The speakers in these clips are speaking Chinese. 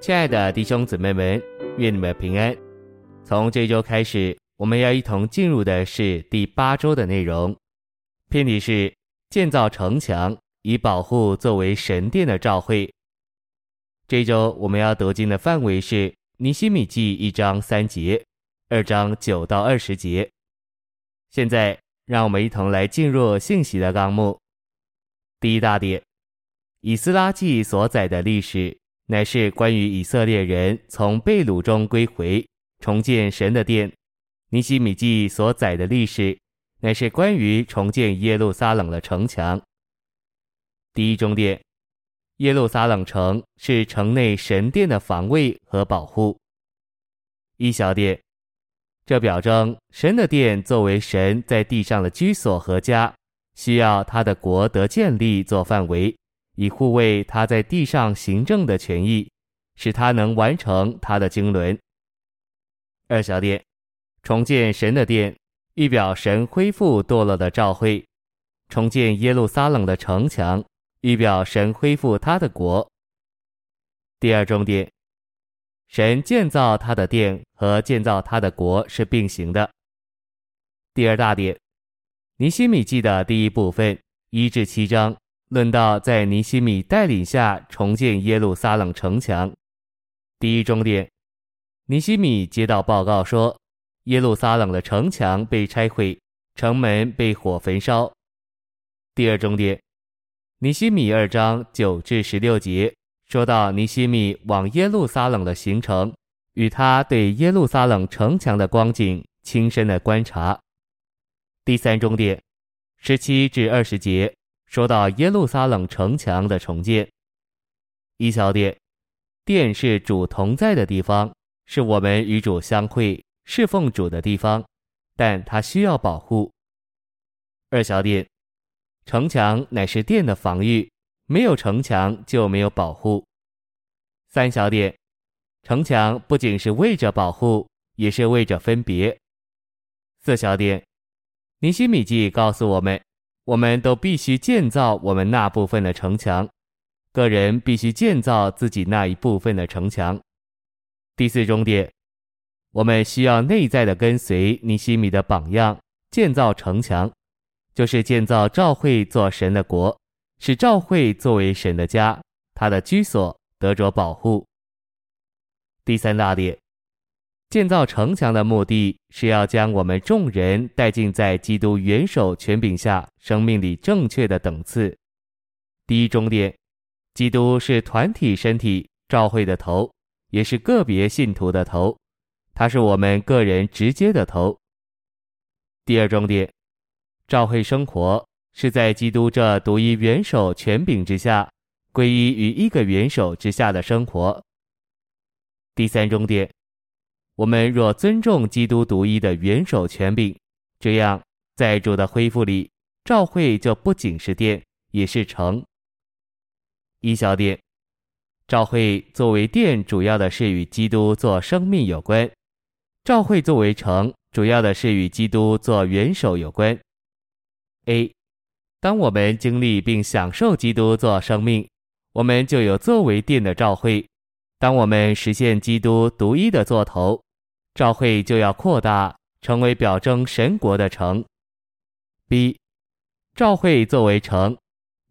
亲爱的弟兄姊妹们，愿你们平安。从这周开始，我们要一同进入的是第八周的内容。篇题是建造城墙，以保护作为神殿的教会。这周我们要读经的范围是尼希米记一章三节，二章九到二十节。现在，让我们一同来进入信息的纲目。第一大点，以斯拉记所载的历史。乃是关于以色列人从被掳中归回，重建神的殿。尼希米记所载的历史，乃是关于重建耶路撒冷的城墙。第一重点，耶路撒冷城是城内神殿的防卫和保护。一小点，这表征神的殿作为神在地上的居所和家，需要他的国得建立做范围。以护卫他在地上行政的权益，使他能完成他的经纶。二小点，重建神的殿，预表神恢复堕落的教会；重建耶路撒冷的城墙，预表神恢复他的国。第二重点，神建造他的殿和建造他的国是并行的。第二大点，尼希米记的第一部分一至七章。论到在尼希米带领下重建耶路撒冷城墙，第一重点，尼希米接到报告说，耶路撒冷的城墙被拆毁，城门被火焚烧。第二重点，尼希米二章九至十六节说到尼希米往耶路撒冷的行程，与他对耶路撒冷城墙的光景亲身的观察。第三重点，十七至二十节。说到耶路撒冷城墙的重建，一小点，殿是主同在的地方，是我们与主相会、侍奉主的地方，但它需要保护。二小点，城墙乃是殿的防御，没有城墙就没有保护。三小点，城墙不仅是为着保护，也是为着分别。四小点，尼希米记告诉我们。我们都必须建造我们那部分的城墙，个人必须建造自己那一部分的城墙。第四重点，我们需要内在的跟随尼希米的榜样，建造城墙，就是建造教会做神的国，使教会作为神的家，他的居所得着保护。第三大点。建造城墙的目的是要将我们众人带进在基督元首权柄下生命里正确的等次。第一重点，基督是团体身体教会的头，也是个别信徒的头，他是我们个人直接的头。第二重点，教会生活是在基督这独一元首权柄之下，归依于一个元首之下的生活。第三重点。我们若尊重基督独一的元首权柄，这样在主的恢复里，教会就不仅是殿，也是城。一小点，教会作为殿，主要的是与基督做生命有关；教会作为城，主要的是与基督做元首有关。A，当我们经历并享受基督做生命，我们就有作为殿的教会；当我们实现基督独一的作头。教会就要扩大，成为表征神国的城。B，教会作为城，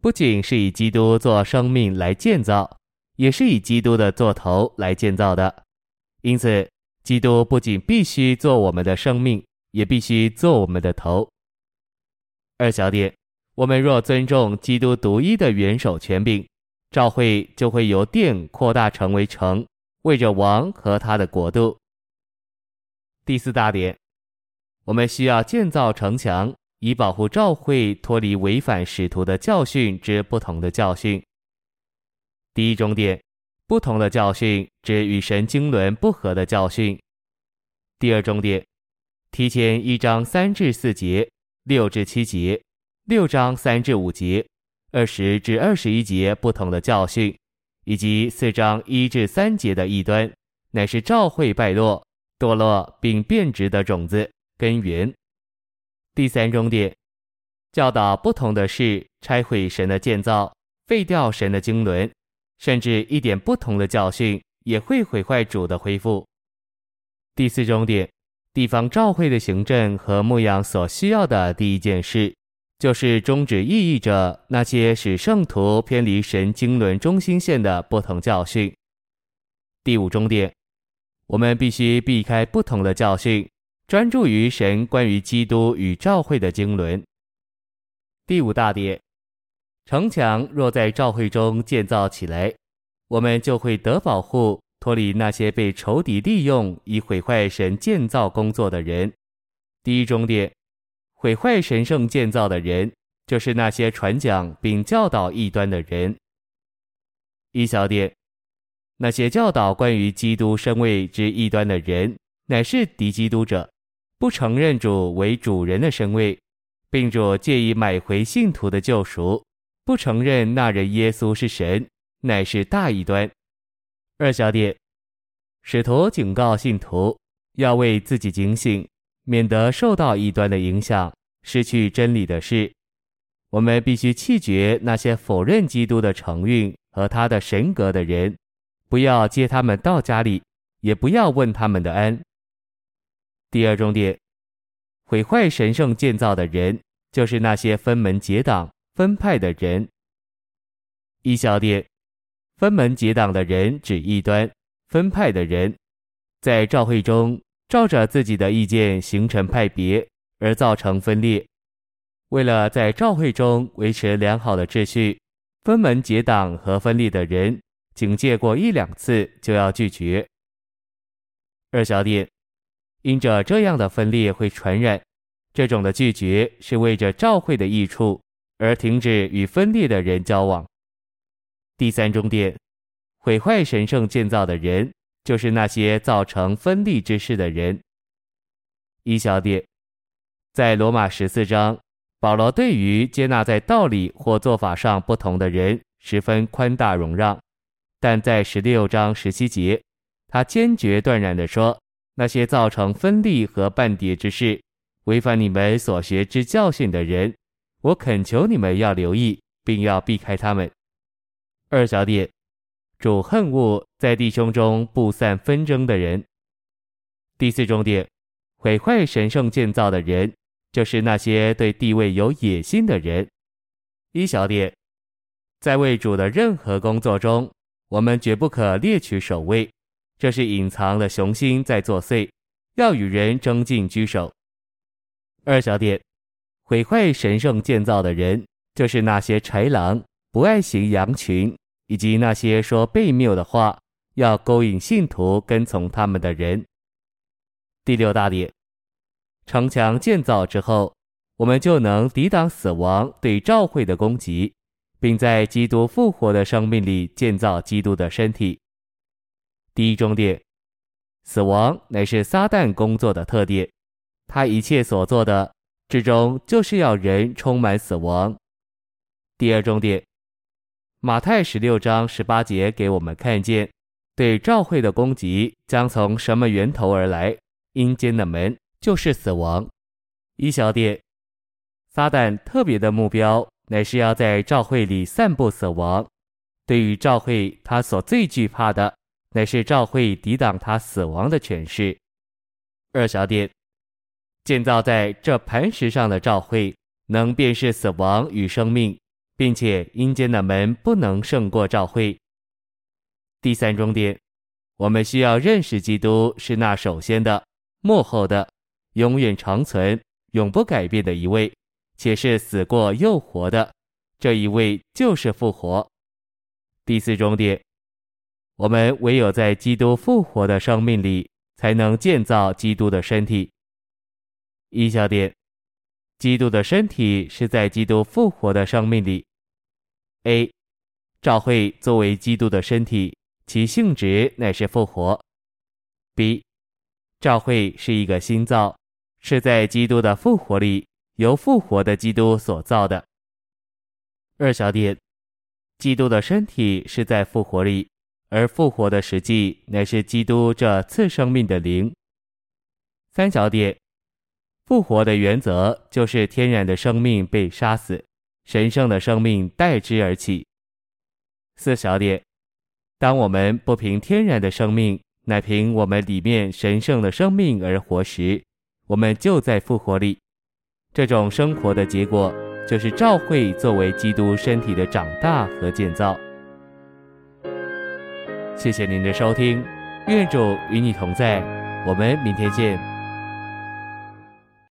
不仅是以基督做生命来建造，也是以基督的作头来建造的。因此，基督不仅必须做我们的生命，也必须做我们的头。二小点，我们若尊重基督独一的元首权柄，教会就会由殿扩大成为城，为着王和他的国度。第四大点，我们需要建造城墙，以保护教会脱离违反使徒的教训之不同的教训。第一重点，不同的教训指与神经纶不合的教训。第二重点，提前一章三至四节、六至七节、六章三至五节、二十至二十一节不同的教训，以及四章一至三节的异端，乃是教会败落。堕落并变质的种子根源。第三重点，教导不同的事，拆毁神的建造，废掉神的经纶，甚至一点不同的教训也会毁坏主的恢复。第四重点，地方教会的行政和牧养所需要的第一件事，就是终止异议着那些使圣徒偏离神经纶中心线的不同教训。第五重点，我们必须避开不同的教训，专注于神关于基督与教会的经纶。第五大点，城墙若在教会中建造起来，我们就会得保护，脱离那些被仇敌利用以毁坏神建造工作的人。第一重点，毁坏神圣建造的人，就是那些传讲并教导异端的人。一小点。那些教导关于基督身位之异端的人，乃是敌基督者，不承认主为主人的身位，并主借以买回信徒的救赎，不承认那人耶稣是神，乃是大异端。二小点，使徒警告信徒要为自己警醒，免得受到异端的影响，失去真理的事。我们必须弃绝那些否认基督的承运和他的神格的人。不要接他们到家里，也不要问他们的安。第二重点，毁坏神圣建造的人，就是那些分门结党、分派的人。一小点，分门结党的人指异端，分派的人，在教会中照着自己的意见形成派别，而造成分裂。为了在教会中维持良好的秩序，分门结党和分裂的人。警戒过一两次就要拒绝。二小点，因着这样的分裂会传染，这种的拒绝是为着教会的益处而停止与分裂的人交往。第三终点，毁坏神圣建造的人，就是那些造成分裂之事的人。一小点，在罗马十四章，保罗对于接纳在道理或做法上不同的人，十分宽大容让。但在十六章十七节，他坚决断然地说：“那些造成分裂和半跌之事，违反你们所学之教训的人，我恳求你们要留意，并要避开他们。”二小点，主恨恶在弟兄中布散纷争的人。第四重点，毁坏神圣建造的人，就是那些对地位有野心的人。一小点，在为主的任何工作中。我们绝不可猎取首位，这是隐藏了雄心在作祟，要与人争竞居首。二小点，毁坏神圣建造的人，就是那些豺狼，不爱惜羊群，以及那些说悖谬的话，要勾引信徒跟从他们的人。第六大点，城墙建造之后，我们就能抵挡死亡对教会的攻击。并在基督复活的生命里建造基督的身体。第一重点，死亡乃是撒旦工作的特点，他一切所做的，至终就是要人充满死亡。第二重点，马太十六章十八节给我们看见，对教会的攻击将从什么源头而来？阴间的门就是死亡。一小点，撒旦特别的目标。乃是要在教会里散布死亡。对于教会，他所最惧怕的，乃是教会抵挡他死亡的权势。二小点，建造在这磐石上的教会，能辨识死亡与生命，并且阴间的门不能胜过教会。第三重点，我们需要认识基督是那首先的、幕后的、永远长存、永不改变的一位。且是死过又活的，这一位就是复活。第四重点，我们唯有在基督复活的生命里，才能建造基督的身体。一小点，基督的身体是在基督复活的生命里。A，教会作为基督的身体，其性质乃是复活。B，教会是一个新造，是在基督的复活里。由复活的基督所造的。二小点，基督的身体是在复活里，而复活的实际乃是基督这次生命的灵。三小点，复活的原则就是天然的生命被杀死，神圣的生命代之而起。四小点，当我们不凭天然的生命，乃凭我们里面神圣的生命而活时，我们就在复活里。这种生活的结果，就是教会作为基督身体的长大和建造。谢谢您的收听，愿主与你同在，我们明天见。